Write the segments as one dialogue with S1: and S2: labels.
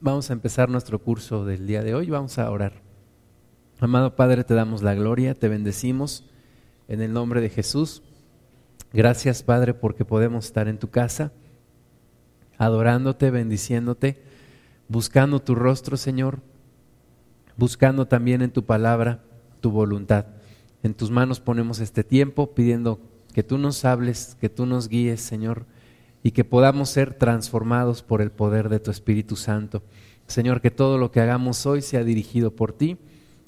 S1: Vamos a empezar nuestro curso del día de hoy. Vamos a orar. Amado Padre, te damos la gloria, te bendecimos en el nombre de Jesús. Gracias, Padre, porque podemos estar en tu casa, adorándote, bendiciéndote, buscando tu rostro, Señor, buscando también en tu palabra tu voluntad. En tus manos ponemos este tiempo pidiendo que tú nos hables, que tú nos guíes, Señor y que podamos ser transformados por el poder de tu Espíritu Santo. Señor, que todo lo que hagamos hoy sea dirigido por ti,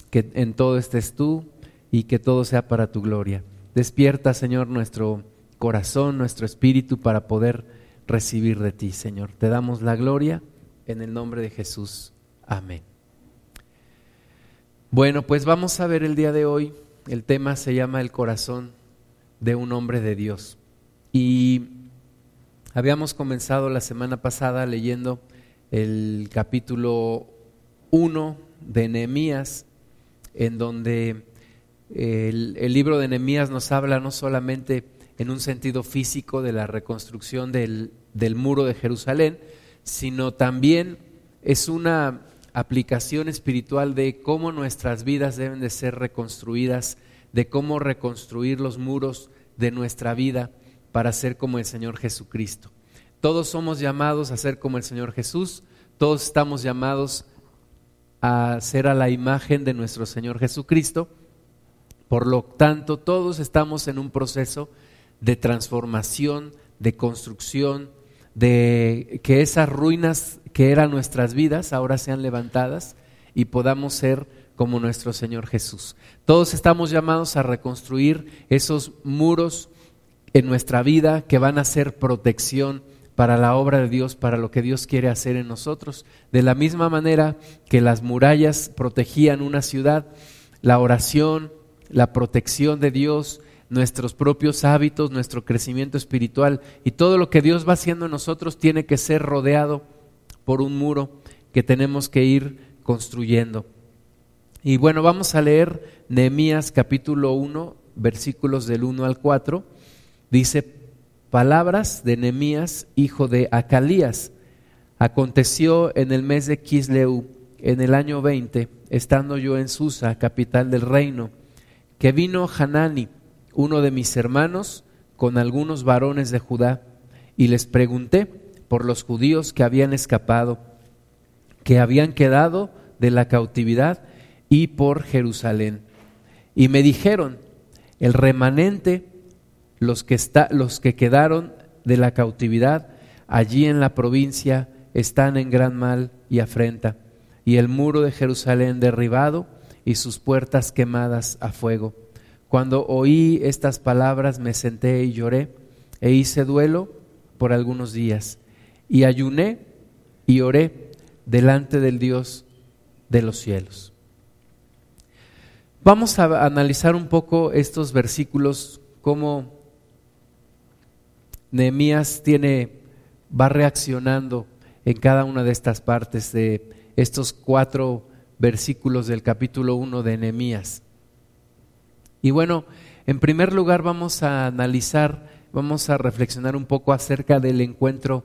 S1: que en todo estés tú y que todo sea para tu gloria. Despierta, Señor, nuestro corazón, nuestro espíritu para poder recibir de ti, Señor. Te damos la gloria en el nombre de Jesús. Amén. Bueno, pues vamos a ver el día de hoy. El tema se llama el corazón de un hombre de Dios. Y Habíamos comenzado la semana pasada leyendo el capítulo 1 de Nehemías, en donde el, libro de Nehemías nos habla no solamente en un sentido físico de la reconstrucción del, del muro de Jerusalén, sino también es una aplicación espiritual de cómo nuestras vidas deben de ser reconstruidas, de cómo reconstruir los muros de nuestra vida para ser como el Señor Jesucristo. Todos somos llamados a ser como el Señor Jesús, todos estamos llamados a ser a la imagen de nuestro Señor Jesucristo. Por lo tanto, todos estamos en un proceso de transformación, de construcción, de que esas ruinas que eran nuestras vidas ahora sean levantadas y podamos ser como nuestro Señor Jesús. Todos estamos llamados a reconstruir esos muros en nuestra vida que van a ser protección para la obra de Dios, para lo que Dios quiere hacer en nosotros. De la misma manera que las murallas protegían una ciudad, la oración, la protección de Dios, nuestros propios hábitos, nuestro crecimiento espiritual y todo lo que Dios va haciendo en nosotros tiene que ser rodeado por un muro que tenemos que ir construyendo. Y bueno, vamos a leer Nehemías capítulo 1, versículos del 1 al 4 Dice, palabras de Nemías, hijo de Acalías. Aconteció en el mes de Kisleu, en el año 20, estando yo en Susa, capital del reino, que vino Hanani, uno de mis hermanos, con algunos varones de Judá, y les pregunté por los judíos que habían escapado, que habían quedado de la cautividad y por Jerusalén. Y me dijeron, el remanente los que, está, los que quedaron de la cautividad allí en la provincia están en gran mal y afrenta, y el muro de Jerusalén derribado y sus puertas quemadas a fuego. Cuando oí estas palabras me senté y lloré, e hice duelo por algunos días, y ayuné y oré delante del Dios de los cielos. Vamos a analizar un poco estos versículos, cómo Nehemías tiene, va reaccionando en cada una de estas partes de estos cuatro versículos del capítulo 1 de Nehemías. Y bueno, en primer lugar vamos a analizar, vamos a reflexionar un poco acerca del encuentro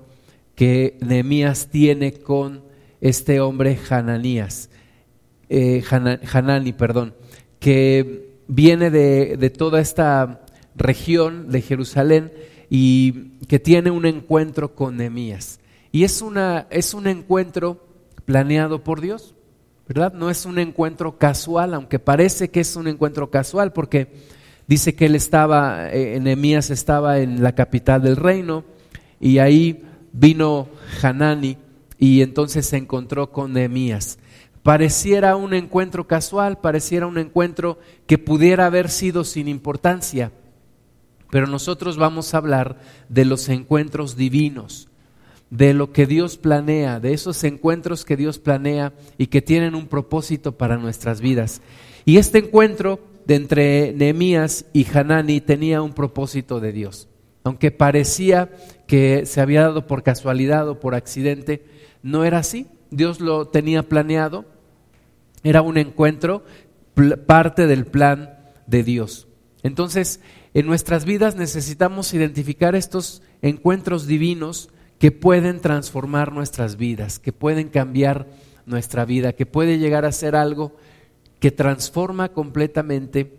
S1: que Nehemías tiene con este hombre Hananías, eh, Hanani, perdón, que viene de, de toda esta región de Jerusalén y que tiene un encuentro con Nehemías. Y es, una, es un encuentro planeado por Dios, ¿verdad? No es un encuentro casual, aunque parece que es un encuentro casual, porque dice que él estaba, eh, Nehemías estaba en la capital del reino, y ahí vino Hanani, y entonces se encontró con Nehemías. Pareciera un encuentro casual, pareciera un encuentro que pudiera haber sido sin importancia, pero nosotros vamos a hablar de los encuentros divinos, de lo que Dios planea, de esos encuentros que Dios planea y que tienen un propósito para nuestras vidas. Y este encuentro de entre Nehemías y Hanani tenía un propósito de Dios. Aunque parecía que se había dado por casualidad o por accidente, no era así. Dios lo tenía planeado. Era un encuentro, parte del plan de Dios. Entonces, en nuestras vidas necesitamos identificar estos encuentros divinos que pueden transformar nuestras vidas, que pueden cambiar nuestra vida, que puede llegar a ser algo que transforma completamente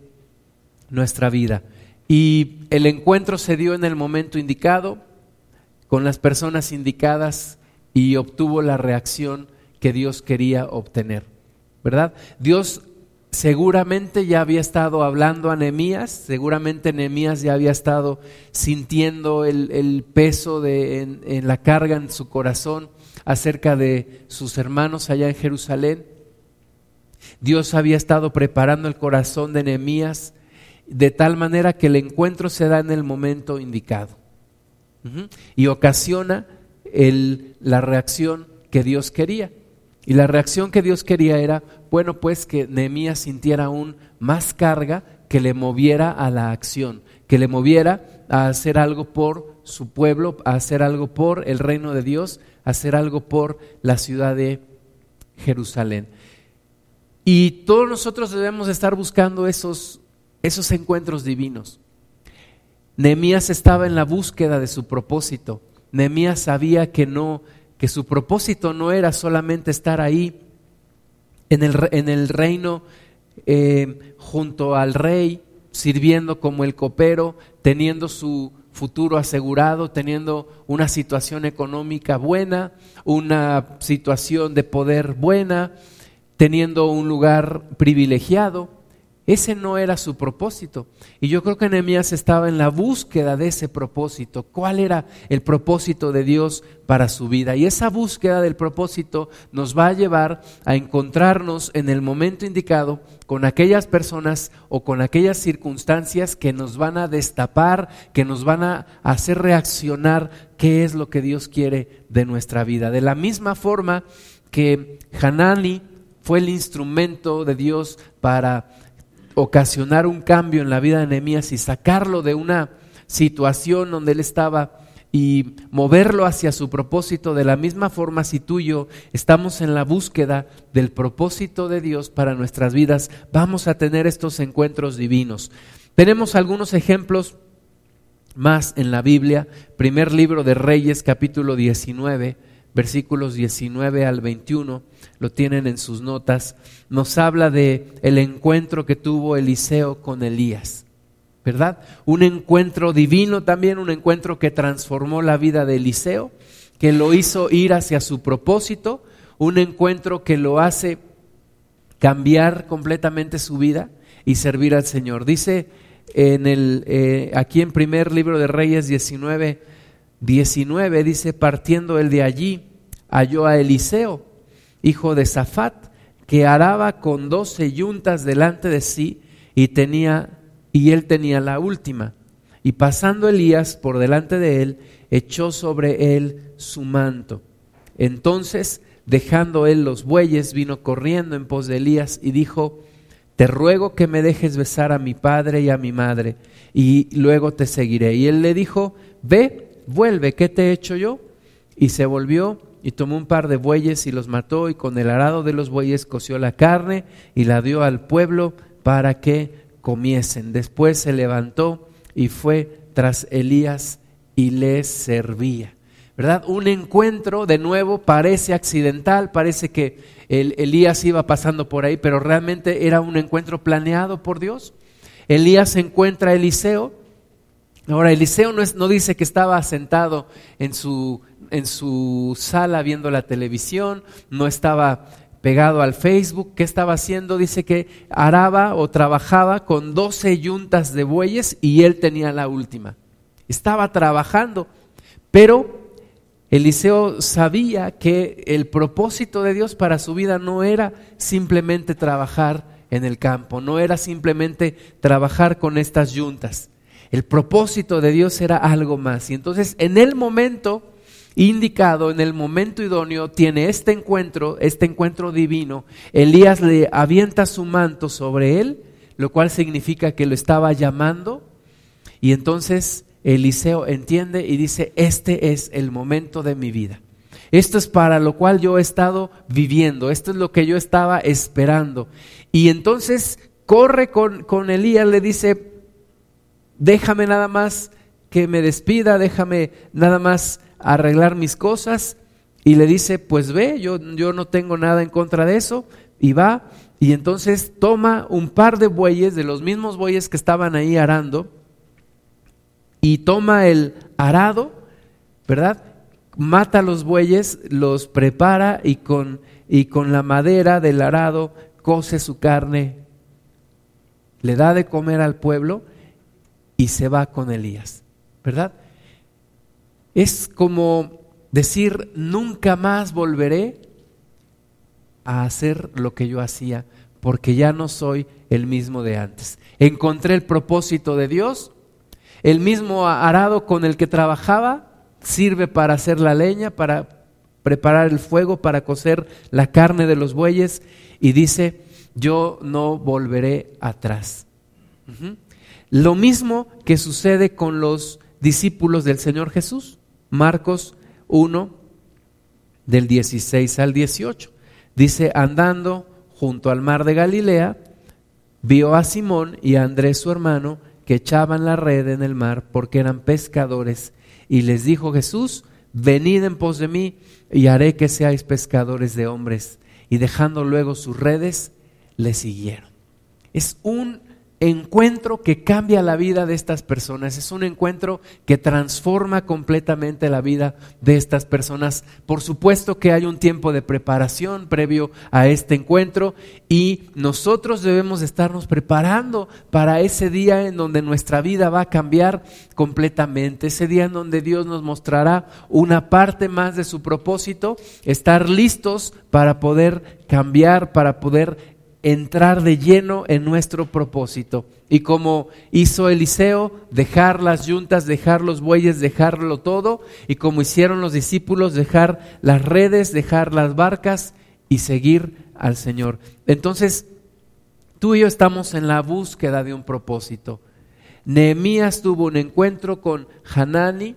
S1: nuestra vida. Y el encuentro se dio en el momento indicado, con las personas indicadas y obtuvo la reacción que Dios quería obtener. ¿Verdad? Dios seguramente ya había estado hablando a Nehemías, seguramente Nehemías ya había estado sintiendo el, peso de, en, la carga en su corazón acerca de sus hermanos allá en Jerusalén. Dios había estado preparando el corazón de Nehemías de tal manera que el encuentro se da en el momento indicado y ocasiona la reacción que Dios quería. Y la reacción que Dios quería era, bueno, pues que Nehemías sintiera aún más carga que le moviera a la acción, que le moviera a hacer algo por su pueblo, a hacer algo por el reino de Dios, a hacer algo por la ciudad de Jerusalén. Y todos nosotros debemos estar buscando esos, esos encuentros divinos. Nehemías estaba en la búsqueda de su propósito. Nehemías sabía que no que su propósito no era solamente estar ahí en el, en el reino eh, junto al rey, sirviendo como el copero, teniendo su futuro asegurado, teniendo una situación económica buena, una situación de poder buena, teniendo un lugar privilegiado. Ese no era su propósito. Y yo creo que Nehemías estaba en la búsqueda de ese propósito. ¿Cuál era el propósito de Dios para su vida? Y esa búsqueda del propósito nos va a llevar a encontrarnos en el momento indicado con aquellas personas o con aquellas circunstancias que nos van a destapar, que nos van a hacer reaccionar qué es lo que Dios quiere de nuestra vida. De la misma forma que Hanani fue el instrumento de Dios para ocasionar un cambio en la vida de Nehemías y sacarlo de una situación donde él estaba y moverlo hacia su propósito de la misma forma si tú y yo estamos en la búsqueda del propósito de Dios para nuestras vidas, vamos a tener estos encuentros divinos. Tenemos algunos ejemplos más en la Biblia. Primer libro de Reyes, capítulo 19, versículos 19 al 21 lo tienen en sus notas, nos habla de el encuentro que tuvo Eliseo con Elías. ¿Verdad? Un encuentro divino también, un encuentro que transformó la vida de Eliseo, que lo hizo ir hacia su propósito, un encuentro que lo hace cambiar completamente su vida y servir al Señor. Dice en el, eh, aquí en primer libro de Reyes 19, 19, dice, partiendo él de allí, halló a Eliseo, hijo de Safat, que araba con doce yuntas delante de sí y tenía y él tenía la última. Y pasando Elías por delante de él, echó sobre él su manto. Entonces, dejando él los bueyes, vino corriendo en pos de Elías y dijo, te ruego que me dejes besar a mi padre y a mi madre, y luego te seguiré. Y él le dijo, ve, vuelve, ¿qué te he hecho yo? Y se volvió y tomó un par de bueyes y los mató y con el arado de los bueyes coció la carne y la dio al pueblo para que comiesen. Después se levantó y fue tras Elías y le servía. ¿Verdad? Un encuentro de nuevo parece accidental, parece que el, Elías iba pasando por ahí, pero realmente era un encuentro planeado por Dios. Elías encuentra a Eliseo. Ahora, Eliseo no, es, no dice que estaba sentado en su en su sala viendo la televisión, no estaba pegado al Facebook. ¿Qué estaba haciendo? Dice que araba o trabajaba con 12 yuntas de bueyes y él tenía la última. Estaba trabajando, pero Eliseo sabía que el propósito de Dios para su vida no era simplemente trabajar en el campo, no era simplemente trabajar con estas yuntas. El propósito de Dios era algo más. Y entonces en el momento indicado en el momento idóneo, tiene este encuentro, este encuentro divino. Elías le avienta su manto sobre él, lo cual significa que lo estaba llamando. Y entonces Eliseo entiende y dice, este es el momento de mi vida. Esto es para lo cual yo he estado viviendo, esto es lo que yo estaba esperando. Y entonces corre con, con Elías, le dice, déjame nada más que me despida, déjame nada más a arreglar mis cosas. Y le dice, pues ve, yo, yo no tengo nada en contra de eso, y va, y entonces toma un par de bueyes, de los mismos bueyes que estaban ahí arando, y toma el arado, ¿verdad? Mata los bueyes, los prepara y con, y con la madera del arado cose su carne, le da de comer al pueblo y se va con Elías, ¿verdad? Es como decir, nunca más volveré a hacer lo que yo hacía, porque ya no soy el mismo de antes. Encontré el propósito de Dios, el mismo arado con el que trabajaba sirve para hacer la leña, para preparar el fuego, para cocer la carne de los bueyes, y dice, yo no volveré atrás. Lo mismo que sucede con los discípulos del Señor Jesús. Marcos 1, del 16 al 18. Dice, andando junto al mar de Galilea, vio a Simón y a Andrés su hermano que echaban la red en el mar porque eran pescadores. Y les dijo Jesús, venid en pos de mí y haré que seáis pescadores de hombres. Y dejando luego sus redes, le siguieron. Es un encuentro que cambia la vida de estas personas, es un encuentro que transforma completamente la vida de estas personas. Por supuesto que hay un tiempo de preparación previo a este encuentro y nosotros debemos estarnos preparando para ese día en donde nuestra vida va a cambiar completamente, ese día en donde Dios nos mostrará una parte más de su propósito, estar listos para poder cambiar, para poder entrar de lleno en nuestro propósito. Y como hizo Eliseo, dejar las yuntas, dejar los bueyes, dejarlo todo. Y como hicieron los discípulos, dejar las redes, dejar las barcas y seguir al Señor. Entonces, tú y yo estamos en la búsqueda de un propósito. Nehemías tuvo un encuentro con Hanani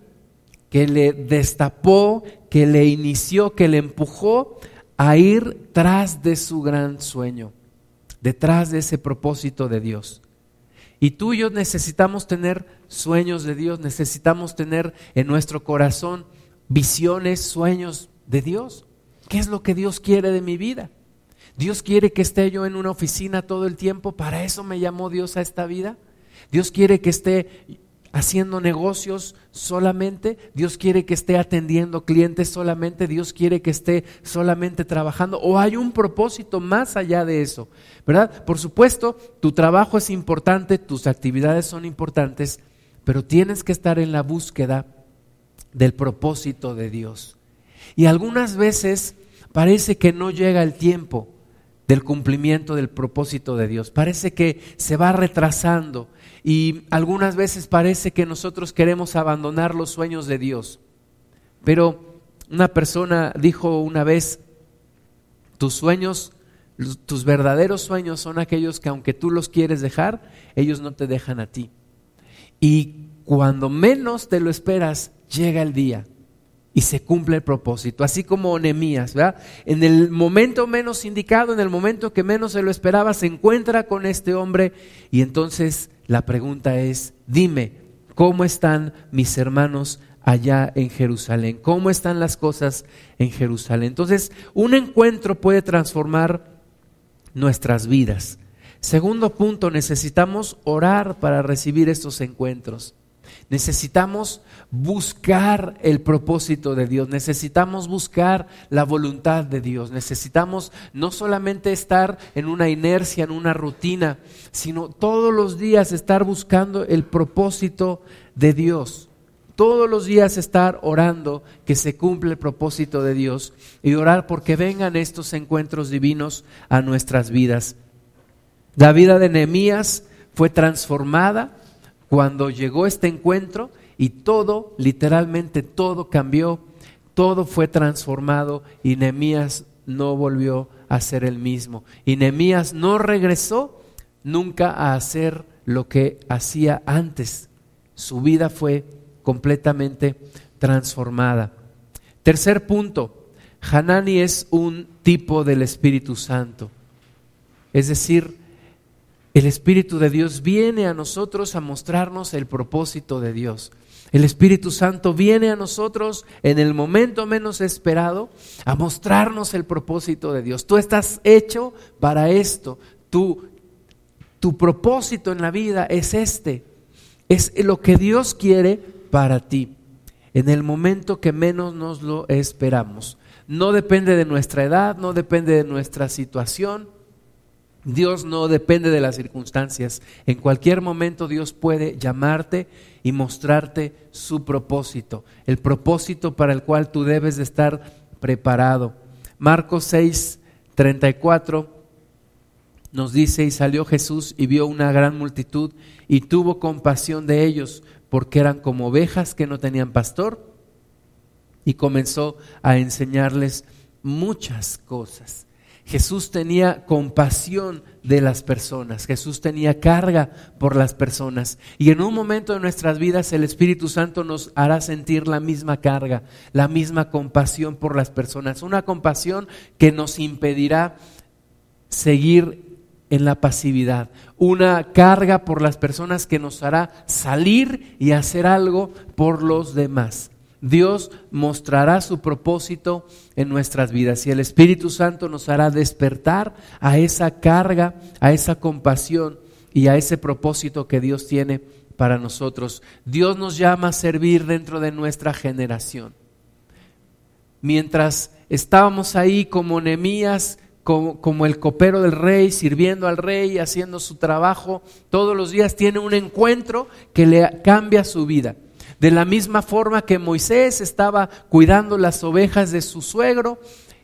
S1: que le destapó, que le inició, que le empujó a ir tras de su gran sueño detrás de ese propósito de Dios. Y tú y yo necesitamos tener sueños de Dios, necesitamos tener en nuestro corazón visiones, sueños de Dios. ¿Qué es lo que Dios quiere de mi vida? Dios quiere que esté yo en una oficina todo el tiempo, para eso me llamó Dios a esta vida. Dios quiere que esté haciendo negocios solamente, Dios quiere que esté atendiendo clientes solamente, Dios quiere que esté solamente trabajando o hay un propósito más allá de eso, ¿verdad? Por supuesto, tu trabajo es importante, tus actividades son importantes, pero tienes que estar en la búsqueda del propósito de Dios. Y algunas veces parece que no llega el tiempo del cumplimiento del propósito de Dios. Parece que se va retrasando y algunas veces parece que nosotros queremos abandonar los sueños de Dios. Pero una persona dijo una vez, tus sueños, tus verdaderos sueños son aquellos que aunque tú los quieres dejar, ellos no te dejan a ti. Y cuando menos te lo esperas, llega el día y se cumple el propósito, así como Nehemías, ¿verdad? En el momento menos indicado, en el momento que menos se lo esperaba, se encuentra con este hombre y entonces la pregunta es, dime, ¿cómo están mis hermanos allá en Jerusalén? ¿Cómo están las cosas en Jerusalén? Entonces, un encuentro puede transformar nuestras vidas. Segundo punto, necesitamos orar para recibir estos encuentros. Necesitamos buscar el propósito de Dios, necesitamos buscar la voluntad de Dios, necesitamos no solamente estar en una inercia, en una rutina, sino todos los días estar buscando el propósito de Dios. Todos los días estar orando que se cumpla el propósito de Dios y orar porque vengan estos encuentros divinos a nuestras vidas. La vida de Nehemías fue transformada cuando llegó este encuentro y todo, literalmente todo cambió, todo fue transformado y Nehemías no volvió a ser el mismo. Y Nehemías no regresó nunca a hacer lo que hacía antes. Su vida fue completamente transformada. Tercer punto, Hanani es un tipo del Espíritu Santo. Es decir, el Espíritu de Dios viene a nosotros a mostrarnos el propósito de Dios. El Espíritu Santo viene a nosotros en el momento menos esperado a mostrarnos el propósito de Dios. Tú estás hecho para esto. Tu, propósito en la vida es este. Es lo que Dios quiere para ti en el momento que menos nos lo esperamos. No depende de nuestra edad, no depende de nuestra situación. Dios no depende de las circunstancias. En cualquier momento Dios puede llamarte y mostrarte su propósito, el propósito para el cual tú debes de estar preparado. Marcos 6, 34 nos dice, y salió Jesús y vio una gran multitud y tuvo compasión de ellos, porque eran como ovejas que no tenían pastor, y comenzó a enseñarles muchas cosas. Jesús tenía compasión de las personas, Jesús tenía carga por las personas. Y en un momento de nuestras vidas el Espíritu Santo nos hará sentir la misma carga, la misma compasión por las personas, una compasión que nos impedirá seguir en la pasividad, una carga por las personas que nos hará salir y hacer algo por los demás. Dios mostrará su propósito en nuestras vidas y el Espíritu Santo nos hará despertar a esa carga, a esa compasión y a ese propósito que Dios tiene para nosotros. Dios nos llama a servir dentro de nuestra generación. Mientras estábamos ahí como Nemías, como, como, el copero del rey, sirviendo al rey, haciendo su trabajo, todos los días tiene un encuentro que le cambia su vida. De la misma forma que Moisés estaba cuidando las ovejas de su suegro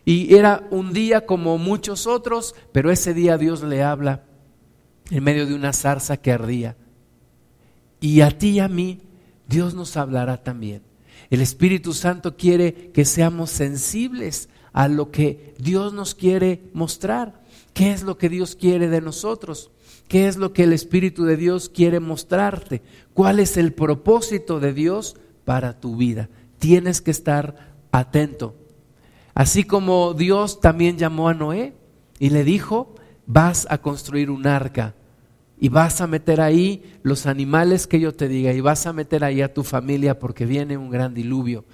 S1: y era un día como muchos otros, pero ese día Dios le habla en medio de una zarza que ardía. Y a ti y a mí Dios nos hablará también. El Espíritu Santo quiere que seamos sensibles a lo que Dios nos quiere mostrar. ¿Qué es lo que Dios quiere de nosotros? ¿Qué es lo que el Espíritu de Dios quiere mostrarte? ¿Cuál es el propósito de Dios para tu vida? Tienes que estar atento. Así como Dios también llamó a Noé y le dijo, vas a construir un arca y vas a meter ahí los animales que yo te diga y vas a meter ahí a tu familia porque viene un gran diluvio.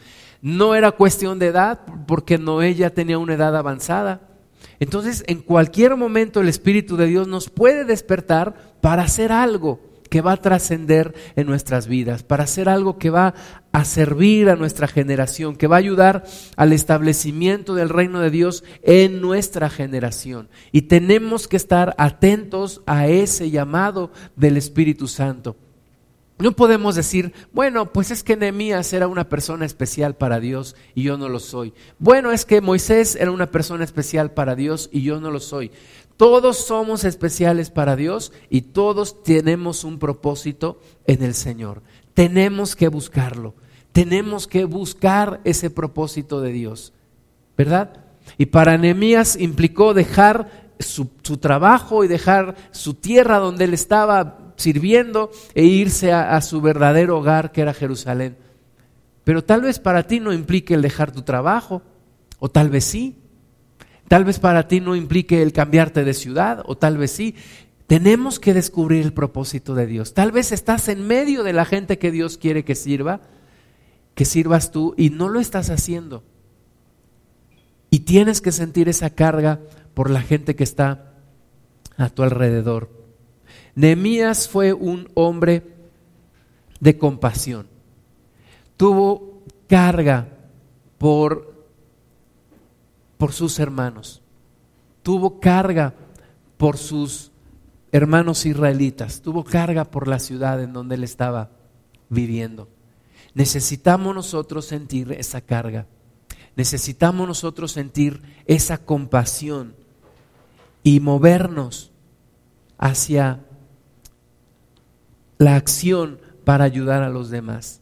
S1: No era cuestión de edad porque Noé ya tenía una edad avanzada entonces, en cualquier momento el Espíritu de Dios nos puede despertar para hacer algo que va a trascender en nuestras vidas, para hacer algo que va a servir a nuestra generación, que va a ayudar al establecimiento del reino de Dios en nuestra generación. Y tenemos que estar atentos a ese llamado del Espíritu Santo. No podemos decir, bueno, pues es que Nehemías era una persona especial para Dios y yo no lo soy. Bueno, es que Moisés era una persona especial para Dios y yo no lo soy. Todos somos especiales para Dios y todos tenemos un propósito en el Señor. Tenemos que buscarlo. Tenemos que buscar ese propósito de Dios. ¿Verdad? Y para Nehemías implicó dejar su, su, trabajo y dejar su tierra donde él estaba sirviendo e irse a, su verdadero hogar que era Jerusalén. Pero tal vez para ti no implique el dejar tu trabajo, o tal vez sí. Tal vez para ti no implique el cambiarte de ciudad, o tal vez sí. Tenemos que descubrir el propósito de Dios. Tal vez estás en medio de la gente que Dios quiere que sirva, que sirvas tú, y no lo estás haciendo. Y tienes que sentir esa carga por la gente que está a tu alrededor. Nehemías fue un hombre de compasión. Tuvo carga por, por sus hermanos. Tuvo carga por sus hermanos israelitas. Tuvo carga por la ciudad en donde él estaba viviendo. Necesitamos nosotros sentir esa carga. Necesitamos nosotros sentir esa compasión y movernos hacia la acción para ayudar a los demás.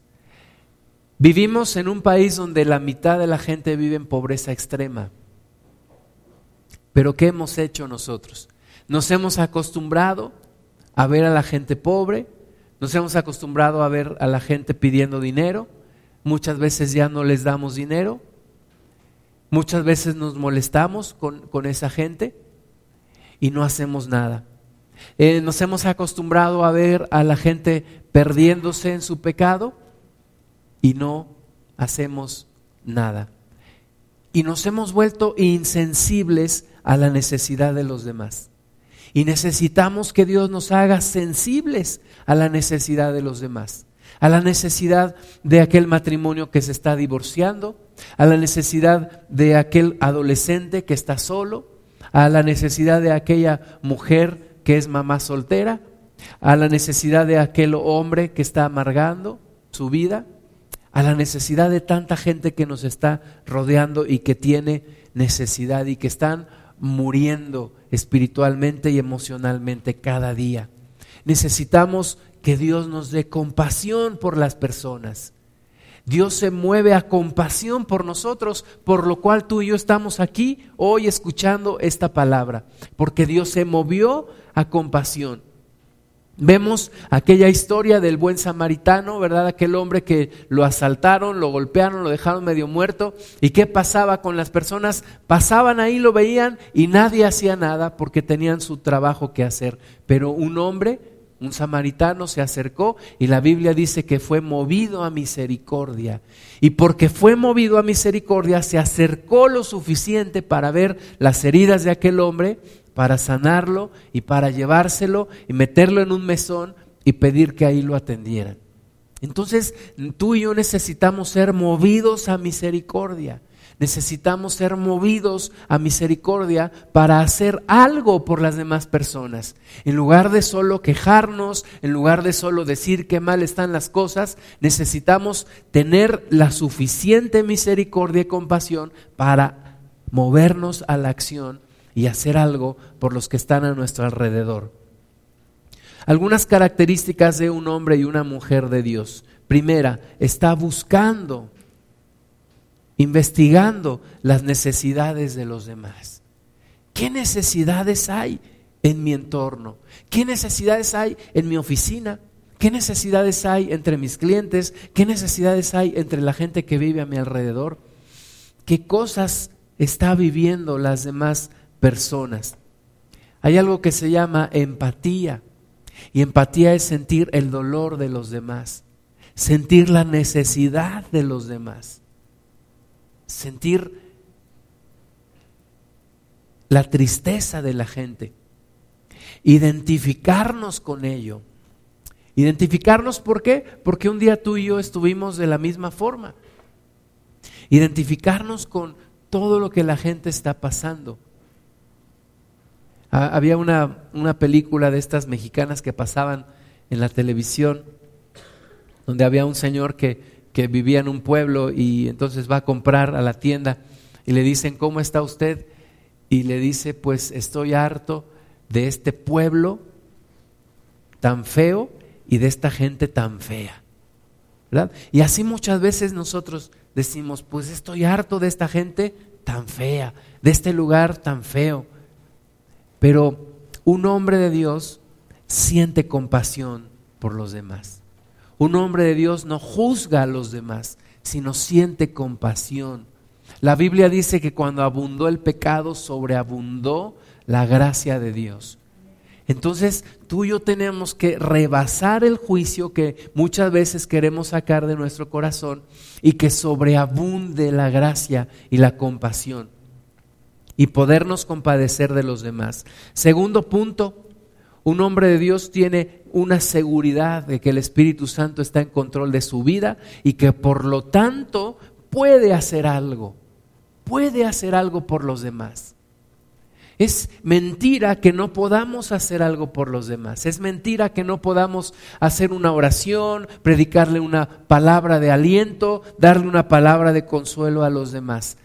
S1: Vivimos en un país donde la mitad de la gente vive en pobreza extrema. Pero ¿qué hemos hecho nosotros? Nos hemos acostumbrado a ver a la gente pobre, nos hemos acostumbrado a ver a la gente pidiendo dinero, muchas veces ya no les damos dinero, muchas veces nos molestamos con, con esa gente y no hacemos nada. Eh, nos hemos acostumbrado a ver a la gente perdiéndose en su pecado y no hacemos nada. Y nos hemos vuelto insensibles a la necesidad de los demás. Y necesitamos que Dios nos haga sensibles a la necesidad de los demás, a la necesidad de aquel matrimonio que se está divorciando, a la necesidad de aquel adolescente que está solo, a la necesidad de aquella mujer que es mamá soltera, a la necesidad de aquel hombre que está amargando su vida, a la necesidad de tanta gente que nos está rodeando y que tiene necesidad y que están muriendo espiritualmente y emocionalmente cada día. Necesitamos que Dios nos dé compasión por las personas. Dios se mueve a compasión por nosotros, por lo cual tú y yo estamos aquí hoy escuchando esta palabra, porque Dios se movió a compasión. Vemos aquella historia del buen samaritano, ¿verdad? Aquel hombre que lo asaltaron, lo golpearon, lo dejaron medio muerto. ¿Y qué pasaba con las personas? Pasaban ahí, lo veían y nadie hacía nada porque tenían su trabajo que hacer. Pero un hombre, un samaritano, se acercó y la Biblia dice que fue movido a misericordia. Y porque fue movido a misericordia, se acercó lo suficiente para ver las heridas de aquel hombre para sanarlo y para llevárselo y meterlo en un mesón y pedir que ahí lo atendieran. Entonces, tú y yo necesitamos ser movidos a misericordia. Necesitamos ser movidos a misericordia para hacer algo por las demás personas. En lugar de solo quejarnos, en lugar de solo decir qué mal están las cosas, necesitamos tener la suficiente misericordia y compasión para movernos a la acción y hacer algo por los que están a nuestro alrededor. Algunas características de un hombre y una mujer de Dios. Primera, está buscando, investigando las necesidades de los demás. ¿Qué necesidades hay en mi entorno? ¿Qué necesidades hay en mi oficina? ¿Qué necesidades hay entre mis clientes? ¿Qué necesidades hay entre la gente que vive a mi alrededor? ¿Qué cosas está viviendo las demás personas. Hay algo que se llama empatía. Y empatía es sentir el dolor de los demás, sentir la necesidad de los demás, sentir la tristeza de la gente, identificarnos con ello. Identificarnos, ¿por qué? Porque un día tú y yo estuvimos de la misma forma. Identificarnos con todo lo que la gente está pasando. Ah, había una, una película de estas mexicanas que pasaban en la televisión, donde había un señor que, que vivía en un pueblo y entonces va a comprar a la tienda y le dicen, ¿cómo está usted? Y le dice, pues estoy harto de este pueblo tan feo y de esta gente tan fea. ¿verdad? Y así muchas veces nosotros decimos, pues estoy harto de esta gente tan fea, de este lugar tan feo. Pero un hombre de Dios siente compasión por los demás. Un hombre de Dios no juzga a los demás, sino siente compasión. La Biblia dice que cuando abundó el pecado, sobreabundó la gracia de Dios. Entonces tú y yo tenemos que rebasar el juicio que muchas veces queremos sacar de nuestro corazón y que sobreabunde la gracia y la compasión y podernos compadecer de los demás. Segundo punto, un hombre de Dios tiene una seguridad de que el Espíritu Santo está en control de su vida y que por lo tanto puede hacer algo, puede hacer algo por los demás. Es mentira que no podamos hacer algo por los demás. Es mentira que no podamos hacer una oración, predicarle una palabra de aliento, darle una palabra de consuelo a los demás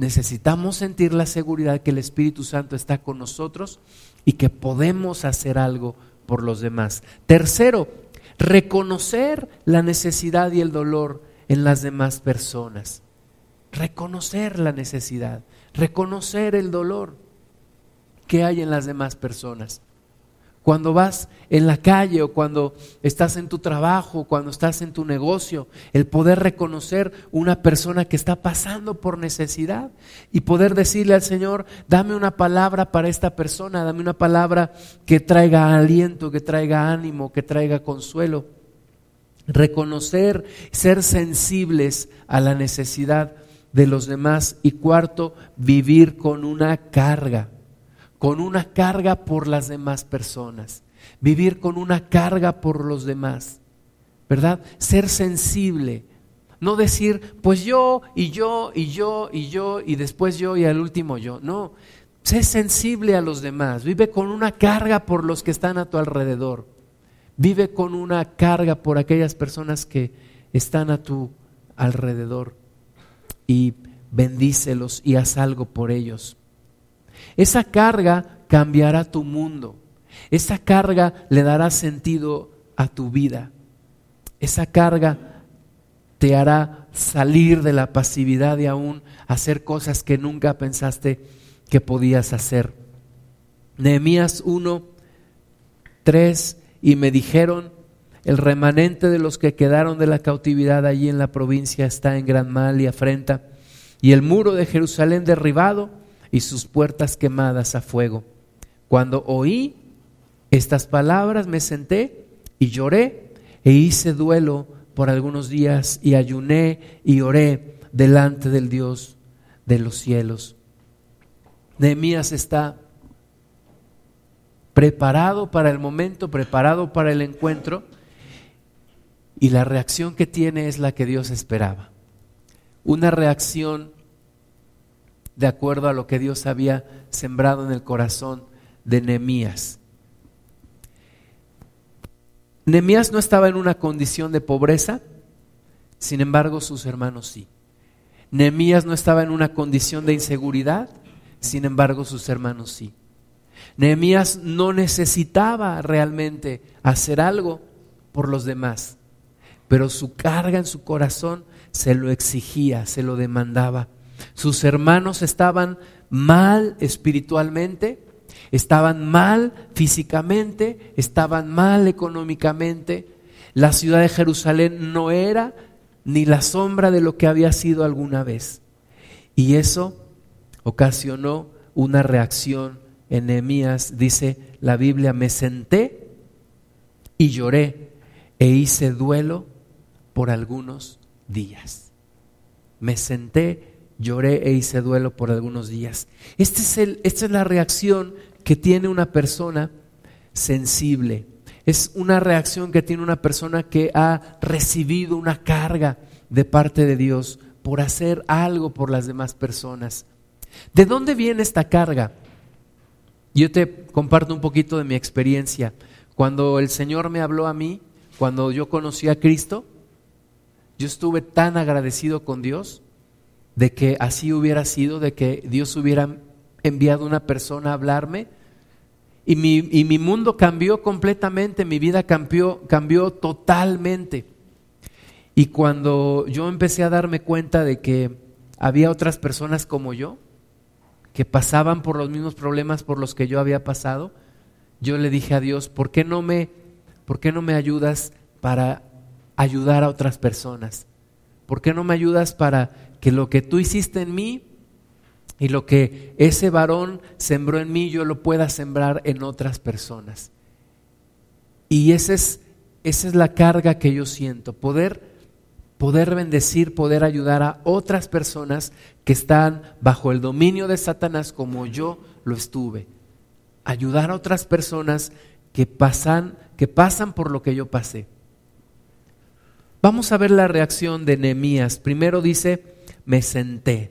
S1: necesitamos sentir la seguridad que el Espíritu Santo está con nosotros y que podemos hacer algo por los demás. Tercero, reconocer la necesidad y el dolor en las demás personas. Reconocer la necesidad, reconocer el dolor que hay en las demás personas cuando vas en la calle o cuando estás en tu trabajo, cuando estás en tu negocio, el poder reconocer una persona que está pasando por necesidad y poder decirle al Señor, dame una palabra para esta persona, dame una palabra que traiga aliento, que traiga ánimo, que traiga consuelo. reconocer, ser sensibles a la necesidad de los demás. Y cuarto, vivir con una carga, con una carga por las demás personas, vivir con una carga por los demás, ¿verdad? Ser sensible. No decir, pues yo y yo y yo y yo y después yo y al último yo. No, sé sensible a los demás. Vive con una carga por los que están a tu alrededor. Vive con una carga por aquellas personas que están a tu alrededor y bendícelos y haz algo por ellos. Esa carga cambiará tu mundo. Esa carga le dará sentido a tu vida. Esa carga te hará salir de la pasividad y aún hacer cosas que nunca pensaste que podías hacer. Nehemías 1, 3, y me dijeron, el remanente de los que quedaron de la cautividad allí en la provincia está en gran mal y afrenta, y el muro de Jerusalén derribado y sus puertas quemadas a fuego. Cuando oí estas palabras me senté y lloré e hice duelo por algunos días y ayuné y oré delante del Dios de los cielos. Nehemías está preparado para el momento, preparado para el encuentro, y la reacción que tiene es la que Dios esperaba. Una reacción de acuerdo a lo que Dios había sembrado en el corazón de Nehemías. Nehemías no estaba en una condición de pobreza, sin embargo sus hermanos sí. Nehemías no estaba en una condición de inseguridad, sin embargo sus hermanos sí. Nehemías no necesitaba realmente hacer algo por los demás, pero su carga en su corazón se lo exigía, se lo demandaba. Sus hermanos estaban mal espiritualmente, estaban mal físicamente, estaban mal económicamente. La ciudad de Jerusalén no era ni la sombra de lo que había sido alguna vez. Y eso ocasionó una reacción en Nehemías, dice la Biblia, me senté y lloré e hice duelo por algunos días. Me senté, lloré e hice duelo por algunos días. Este esta es la reacción que tiene una persona sensible. Es una reacción que tiene una persona que ha recibido una carga de parte de Dios por hacer algo por las demás personas. ¿De dónde viene esta carga? Yo te comparto un poquito de mi experiencia. Cuando el Señor me habló a mí, cuando yo conocí a Cristo, yo estuve tan agradecido con Dios de que así hubiera sido, de que Dios hubiera enviado una persona a hablarme. Y mi, y mi mundo cambió completamente, mi vida cambió, cambió totalmente. Y cuando yo empecé a darme cuenta de que había otras personas como yo, que pasaban por los mismos problemas por los que yo había pasado, yo le dije a Dios, ¿por qué no me, por qué no me ayudas para ayudar a otras personas? ¿Por qué no me ayudas para que lo que tú hiciste en mí y lo que ese varón sembró en mí, yo lo pueda sembrar en otras personas? Y esa es, esa es la carga que yo siento, poder poder bendecir, poder ayudar a otras personas que están bajo el dominio de Satanás como yo lo estuve. Ayudar a otras personas que pasan, que pasan por lo que yo pasé. Vamos a ver la reacción de Nehemías. Primero dice, me senté.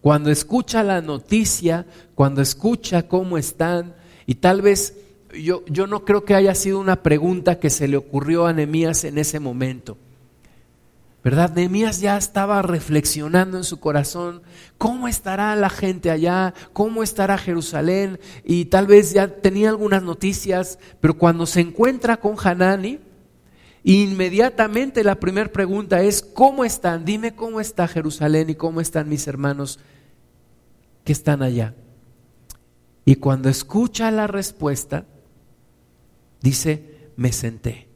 S1: Cuando escucha la noticia, cuando escucha cómo están, y tal vez yo, yo no creo que haya sido una pregunta que se le ocurrió a Nehemías en ese momento. ¿Verdad? Nehemías ya estaba reflexionando en su corazón cómo estará la gente allá, cómo estará Jerusalén y tal vez ya tenía algunas noticias, pero cuando se encuentra con Hanani, inmediatamente la primera pregunta es, ¿cómo están? Dime cómo está Jerusalén y cómo están mis hermanos que están allá. Y cuando escucha la respuesta, dice, me senté.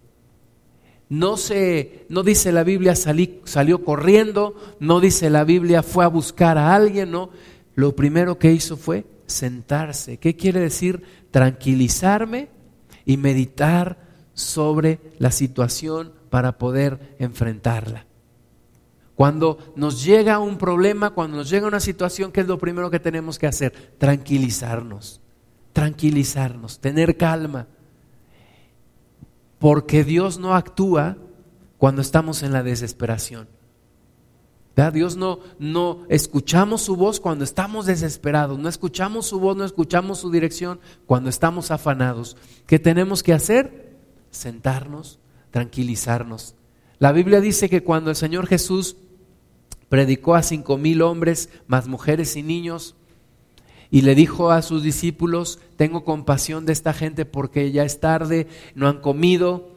S1: No se, no dice la Biblia salió corriendo, no dice la Biblia fue a buscar a alguien, no. Lo primero que hizo fue sentarse. ¿Qué quiere decir? Tranquilizarme y meditar sobre la situación para poder enfrentarla. Cuando nos llega un problema, cuando nos llega una situación, ¿qué es lo primero que tenemos que hacer? Tranquilizarnos, tranquilizarnos, tener calma. Porque Dios no actúa cuando estamos en la desesperación. Dios no, no escuchamos su voz cuando estamos desesperados, no escuchamos su voz, no escuchamos su dirección cuando estamos afanados. ¿Qué tenemos que hacer? Sentarnos, tranquilizarnos. La Biblia dice que cuando el Señor Jesús predicó a cinco mil hombres, más mujeres y niños, y le dijo a sus discípulos, tengo compasión de esta gente porque ya es tarde, no han comido,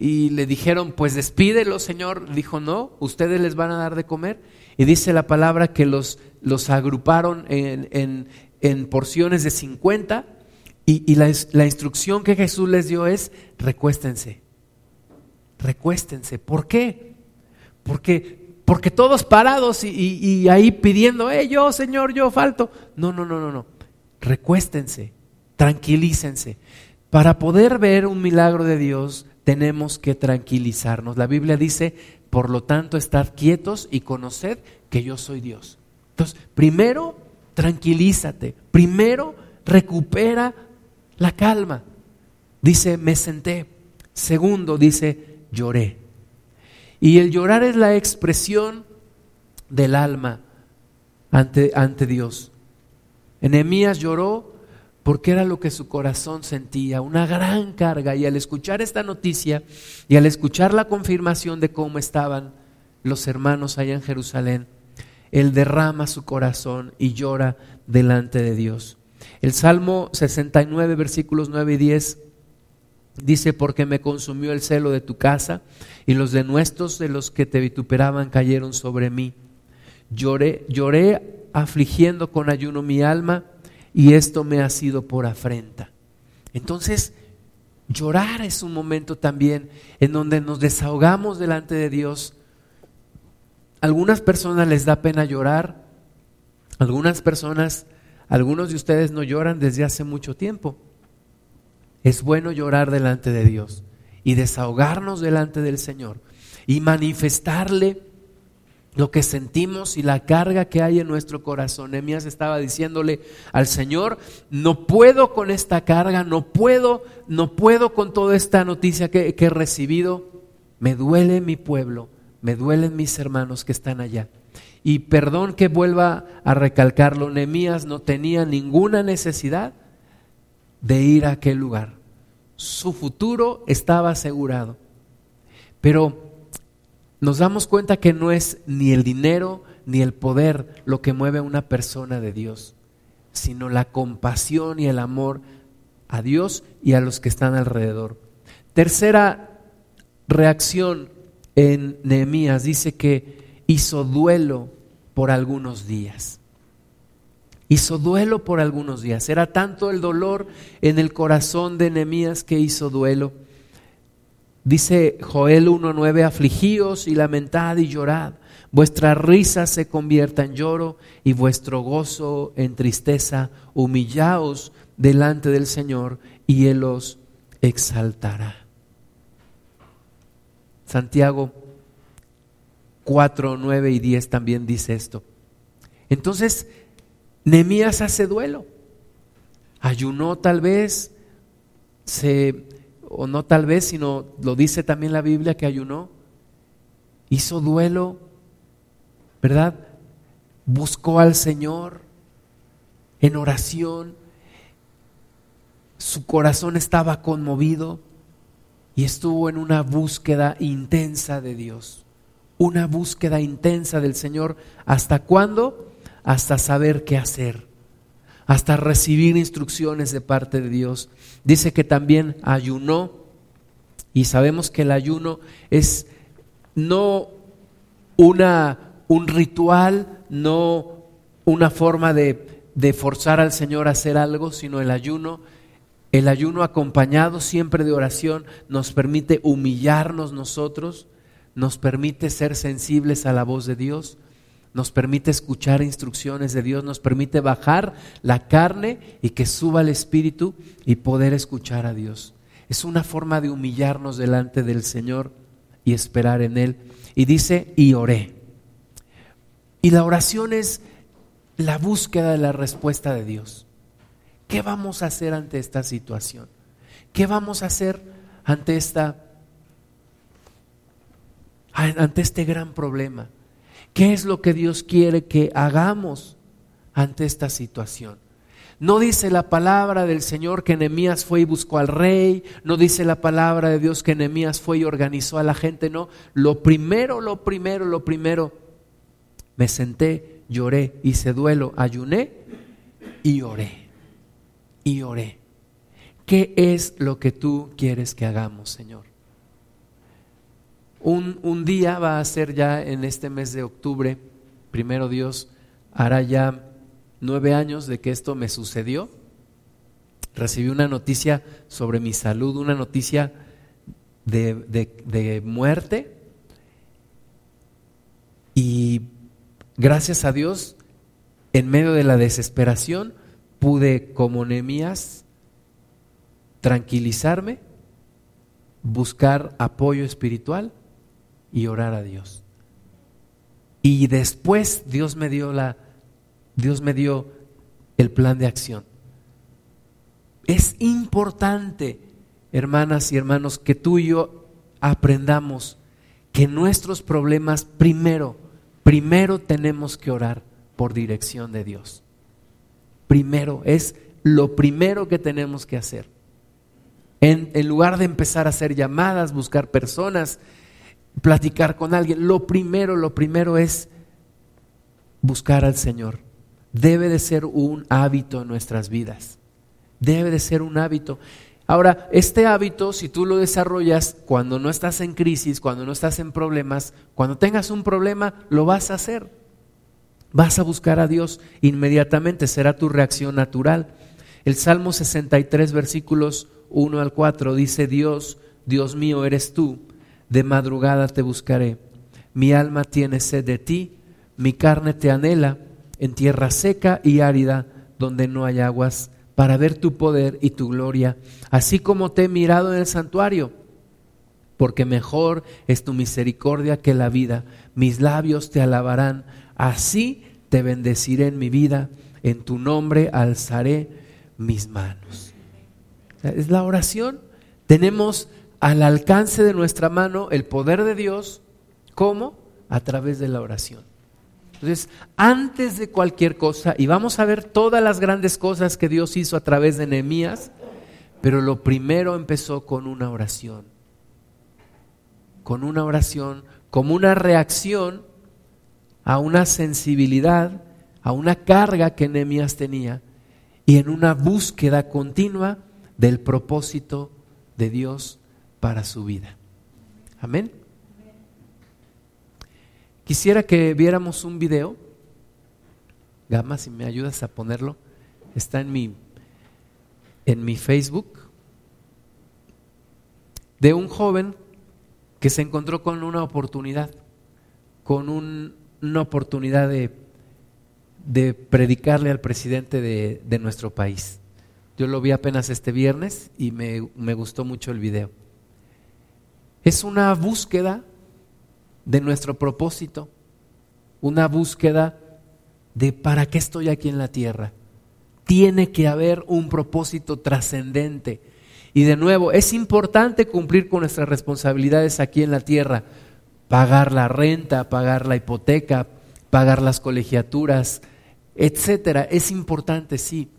S1: y le dijeron, pues despídelo, Señor. Dijo, no, ustedes les van a dar de comer. Y dice la palabra que los, los agruparon en, en, porciones de 50 y, la, instrucción que Jesús les dio es, recuéstense, recuéstense. ¿Por qué? Porque, porque todos parados y, y, ahí pidiendo, eh, yo, Señor, yo falto. No, no, no, no, no. Recuéstense, tranquilícense. Para poder ver un milagro de Dios, tenemos que tranquilizarnos. La Biblia dice, por lo tanto, estad quietos y conoced que yo soy Dios. Entonces, primero, tranquilízate. Primero, recupera la calma. Dice, me senté. Segundo, dice, lloré. Y el llorar es la expresión del alma ante, ante Dios. Enemías lloró porque era lo que su corazón sentía, una gran carga. Y al escuchar esta noticia y al escuchar la confirmación de cómo estaban los hermanos allá en Jerusalén, él derrama su corazón y llora delante de Dios. El Salmo 69, versículos 9 y 10 dice, porque me consumió el celo de tu casa y los denuestos de los que te vituperaban cayeron sobre mí. Lloré, lloré afligiendo con ayuno mi alma y esto me ha sido por afrenta. Entonces, llorar es un momento también en donde nos desahogamos delante de Dios. Algunas personas les da pena llorar, algunas personas, algunos de ustedes no lloran desde hace mucho tiempo. Es bueno llorar delante de Dios y desahogarnos delante del Señor y manifestarle lo que sentimos y la carga que hay en nuestro corazón. Nehemías estaba diciéndole al Señor, no puedo con esta carga, no puedo, no puedo con toda esta noticia que, que he recibido. Me duele mi pueblo, me duelen mis hermanos que están allá. Y perdón que vuelva a recalcarlo, Nehemías no tenía ninguna necesidad de ir a aquel lugar. Su futuro estaba asegurado. Pero nos damos cuenta que no es ni el dinero ni el poder lo que mueve a una persona de Dios, sino la compasión y el amor a Dios y a los que están alrededor. Tercera reacción en Nehemías dice que hizo duelo por algunos días. Hizo duelo por algunos días. Era tanto el dolor en el corazón de Nehemías que hizo duelo. Dice Joel 1.9, afligíos y lamentad y llorad, vuestra risa se convierta en lloro y vuestro gozo en tristeza, humillaos delante del Señor y Él os exaltará. Santiago 4, 9 y 10 también dice esto. Entonces, Nemías hace duelo. Ayunó tal vez, se o no tal vez, sino lo dice también la Biblia que ayunó, hizo duelo, ¿verdad? Buscó al Señor en oración, su corazón estaba conmovido y estuvo en una búsqueda intensa de Dios, una búsqueda intensa del Señor. ¿Hasta cuándo? Hasta saber qué hacer hasta recibir instrucciones de parte de Dios. Dice que también ayunó y sabemos que el ayuno es no una, un ritual, no una forma de, de forzar al Señor a hacer algo, sino el ayuno el ayuno acompañado siempre de oración nos permite humillarnos nosotros, nos permite ser sensibles a la voz de Dios, nos permite escuchar instrucciones de Dios, nos permite bajar la carne y que suba el espíritu y poder escuchar a Dios. Es una forma de humillarnos delante del Señor. y esperar en Él. Y dice, y oré. Y la oración es la búsqueda de la respuesta de Dios. ¿Qué vamos a hacer ante esta situación? ¿Qué vamos a hacer ante esta ante este gran problema? ¿Qué es lo que Dios quiere que hagamos ante esta situación? No dice la palabra del Señor que Nehemías fue y buscó al rey, no dice la palabra de Dios que Nehemías fue y organizó a la gente, no. Lo primero, lo primero, lo primero, me senté, lloré, hice duelo, ayuné y oré. Y oré. ¿Qué es lo que tú quieres que hagamos, Señor? Un, un, día va a ser ya en este mes de octubre, primero Dios hará ya nueve años de que esto me sucedió. Recibí una noticia sobre mi salud, una noticia de, de muerte. Y gracias a Dios, en medio de la desesperación, pude, como Nemías, tranquilizarme, buscar apoyo espiritual y orar a Dios. Y después Dios me dio la Dios me dio el plan de acción. Es importante, hermanas y hermanos, que tú y yo aprendamos que nuestros problemas primero, primero tenemos que orar por dirección de Dios. Primero, es lo primero que tenemos que hacer. En, en, lugar de empezar a hacer llamadas, buscar personas, platicar con alguien, lo primero, lo primero es buscar al Señor debe de ser un hábito en nuestras vidas. Debe de ser un hábito. Ahora, este hábito, si tú lo desarrollas cuando no estás en crisis, cuando no estás en problemas, cuando tengas un problema, lo vas a hacer. Vas a buscar a Dios inmediatamente, será tu reacción natural. El Salmo 63, versículos 1 al 4 dice, Dios, Dios mío eres tú, de madrugada te buscaré. Mi alma tiene sed de ti, mi carne te anhela en tierra seca y árida donde no hay aguas, para ver tu poder y tu gloria, así como te he mirado en el santuario, porque mejor es tu misericordia que la vida, mis labios te alabarán, así te bendeciré en mi vida, en tu nombre alzaré mis manos. Es la oración. Tenemos al alcance de nuestra mano el poder de Dios. ¿Cómo? A través de la oración. Entonces, antes de cualquier cosa, y vamos a ver todas las grandes cosas que Dios hizo a través de Nehemías, pero lo primero empezó con una oración. Con una oración, como una reacción a una sensibilidad, a una carga que Nehemías tenía, y en una búsqueda continua del propósito de Dios para su vida. Amén. Quisiera que viéramos un video. Gama, si me ayudas a ponerlo. Está en mi, en mi Facebook. De un joven que se encontró con una oportunidad. Con una oportunidad de, de, predicarle al presidente de, de, nuestro país. Yo lo vi apenas este viernes y me, me gustó mucho el video. Es una búsqueda de nuestro propósito, una búsqueda de para qué estoy aquí en la tierra. Tiene que haber un propósito trascendente. Y de nuevo, es importante cumplir con nuestras responsabilidades aquí en la tierra, pagar la renta, pagar la hipoteca, pagar las colegiaturas, etcétera. Es importante, sí,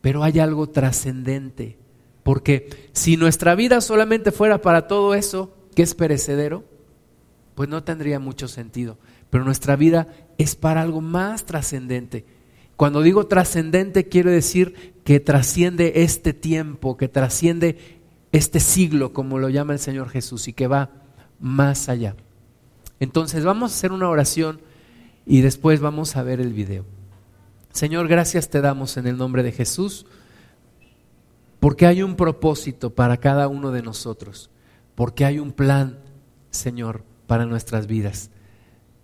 S1: pero hay algo trascendente. Porque si nuestra vida solamente fuera para todo eso, que es perecedero, pues no tendría mucho sentido. Pero nuestra vida es para algo más trascendente. Cuando digo trascendente, quiero decir que trasciende este tiempo, que trasciende este siglo, como lo llama el Señor Jesús, y que va más allá. Entonces vamos a hacer una oración y después vamos a ver el video. Señor, gracias te damos en el nombre de Jesús, porque hay un propósito para cada uno de nosotros, porque hay un plan, Señor, para nuestras vidas.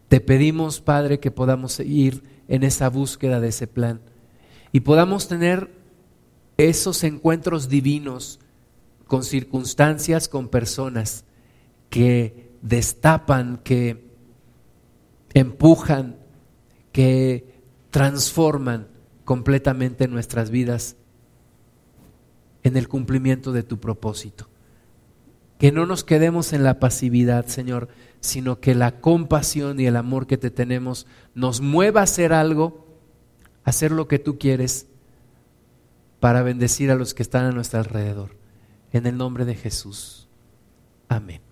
S1: Te pedimos, Padre, que podamos ir en esa búsqueda de ese plan y podamos tener esos encuentros divinos con circunstancias, con personas que destapan, que empujan, que transforman completamente nuestras vidas en el cumplimiento de tu propósito. Que no nos quedemos en la pasividad, Señor, sino que la compasión y el amor que te tenemos nos mueva a hacer algo, a hacer lo que tú quieres para bendecir a los que están a nuestro alrededor. En el nombre de Jesús. Amén.